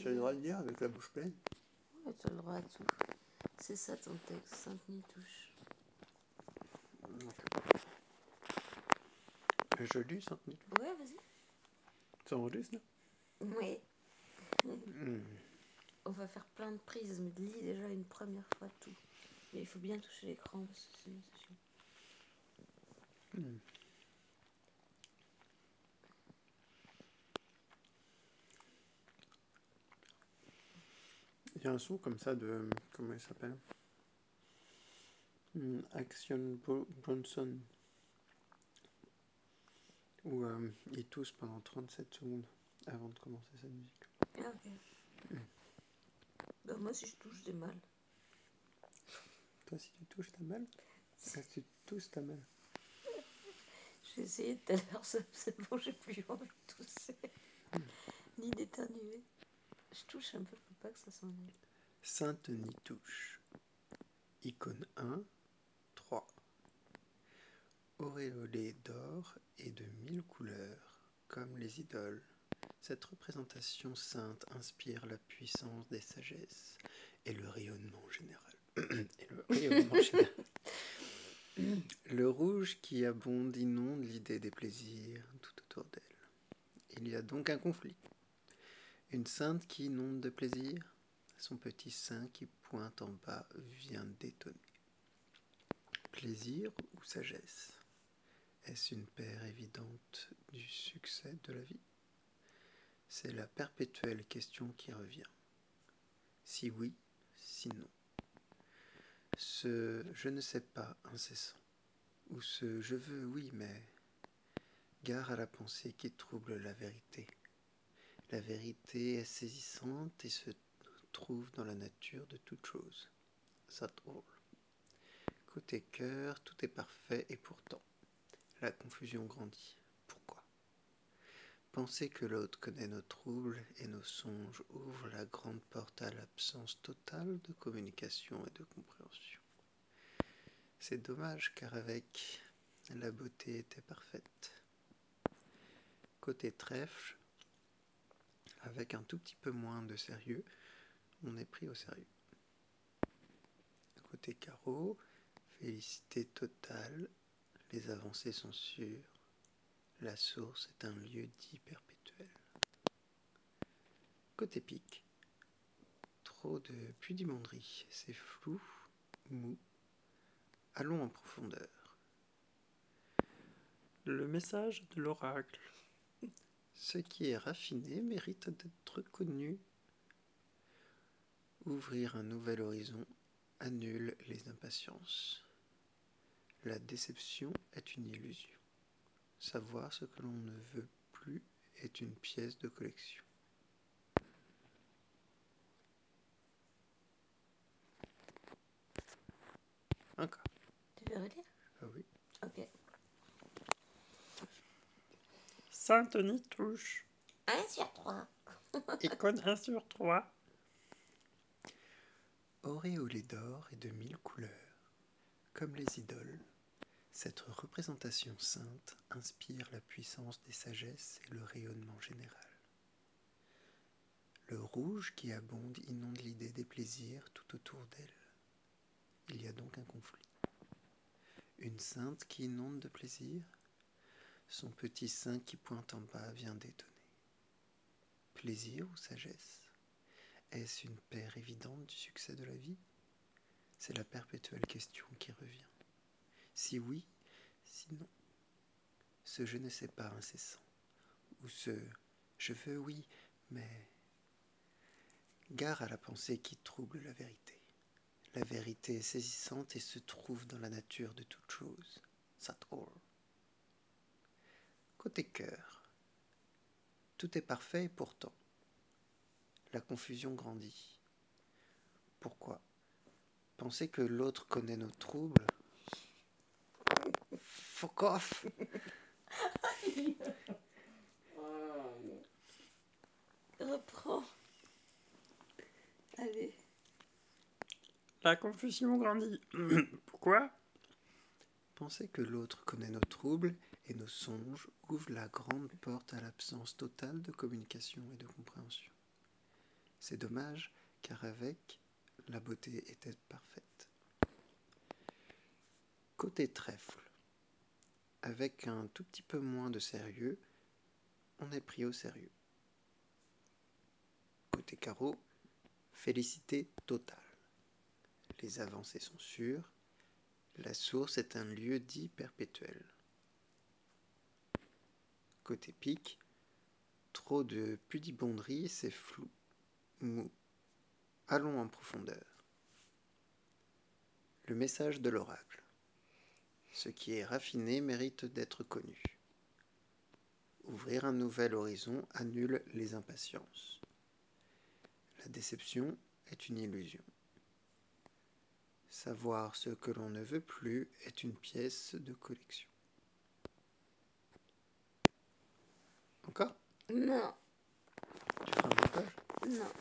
Tu as le droit de dire avec la bouche pleine Ouais, tu as le droit à tout. C'est ça ton texte, Sainte Nitouche. Je lis ça. Ouais, vas-y. Ça enregistre là Oui. On va faire plein de prises, mais lis déjà une première fois tout. Mais il faut bien toucher l'écran parce que sinon c'est chiant. Il y a un son comme ça de. Comment il s'appelle? Hmm, Action Bro- Bronson. Où euh, il tousse pendant 37 secondes avant de commencer sa musique. Ah, ok. Bah, moi, si je touche, j'ai mal. Toi, si tu touches, t'as mal? Si tu tousses, t'as mal. J'ai essayé tout à l'heure, c'est bon, j'ai plus envie de tousser. Ni d'éternuer. Je touche un peu pour pas que ça s'en aille. Sainte Nitouche. Icône 1, 3. Auréolée d'or et de mille couleurs, comme les idoles. Cette représentation sainte inspire la puissance des sagesses et le rayonnement général. et le rayonnement général. Le rouge qui abonde inonde l'idée des plaisirs tout autour d'elle. Il y a donc un conflit. Une sainte qui inonde de plaisir, son petit sein qui pointe en bas vient d'étonner. Plaisir ou sagesse? Est-ce une paire évidente du succès de la vie? C'est la perpétuelle question qui revient. Si oui, si non. Ce je ne sais pas incessant, ou ce je veux oui mais gare à la pensée qui trouble la vérité. La vérité est saisissante et se trouve dans la nature de toute chose. Côté cœur, tout est parfait et pourtant, la confusion grandit. Pourquoi? Penser que l'autre connaît nos troubles et nos songes ouvre la grande porte à l'absence totale de communication et de compréhension. C'est dommage car avec la beauté était parfaite. Côté trèfle, avec un tout petit peu moins de sérieux, on est pris au sérieux. Côté carreau, félicité totale, les avancées sont sûres, la source est un lieu dit perpétuel. Côté pique, trop de pudimonderie, c'est flou, mou, allons en profondeur. Le message de l'oracle. Ce qui est raffiné mérite d'être connu. Ouvrir un nouvel horizon annule les impatiences. La déception est une illusion. Savoir ce que l'on ne veut plus est une pièce de collection. Encore Ah oui. Ok. Sainte Nitouche. 1 sur 3. Icône 1 sur 3. Auréolée d'or et de mille couleurs, comme les idoles, cette représentation sainte inspire la puissance des sagesses et le rayonnement général. Le rouge qui abonde inonde l'idée des plaisirs tout autour d'elle. Il y a donc un conflit. Une sainte qui inonde de plaisir, son petit sein qui pointe en bas vient d'étonner. Plaisir ou sagesse? Est-ce une paire évidente du succès de la vie? C'est la perpétuelle question qui revient. Si oui, si non. Ce je ne sais pas incessant. Ou ce je veux oui, mais gare à la pensée qui trouble la vérité. La vérité est saisissante et se trouve dans la nature de toute chose. Or. Côté cœur, tout est parfait et pourtant, la confusion grandit. Pourquoi? Penser que l'autre connaît nos troubles? Fuck off Reprends. Allez. La confusion grandit. Pourquoi? Penser que l'autre connaît nos troubles et nos songes ouvre la grande porte à l'absence totale de communication et de compréhension. C'est dommage, car avec, la beauté était parfaite. Côté trèfle, avec un tout petit peu moins de sérieux, on est pris au sérieux. Côté carreau, félicité totale. Les avancées sont sûres, la source est un lieu dit perpétuel. Côté pique, trop de pudibonderie, c'est flou, mou. Allons en profondeur. Le message de l'oracle. Ce qui est raffiné mérite d'être connu. Ouvrir un nouvel horizon annule les impatiences. La déception est une illusion. Savoir ce que l'on ne veut plus est une pièce de collection. Encore? Non, Tu feras un montage? Non.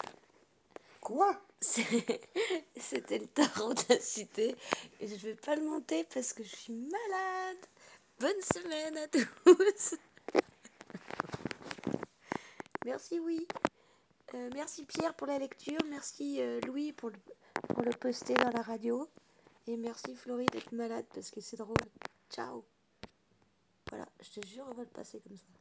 Quoi? C'était le tarot de la cité. Et je vais pas le monter parce que je suis malade. Bonne semaine à tous. Merci, oui. Euh, merci Pierre pour la lecture. Merci euh, Louis pour le, pour le poster dans la radio. Et merci Florie d'être malade parce que c'est drôle. Ciao. Voilà, je te jure, on va le passer comme ça.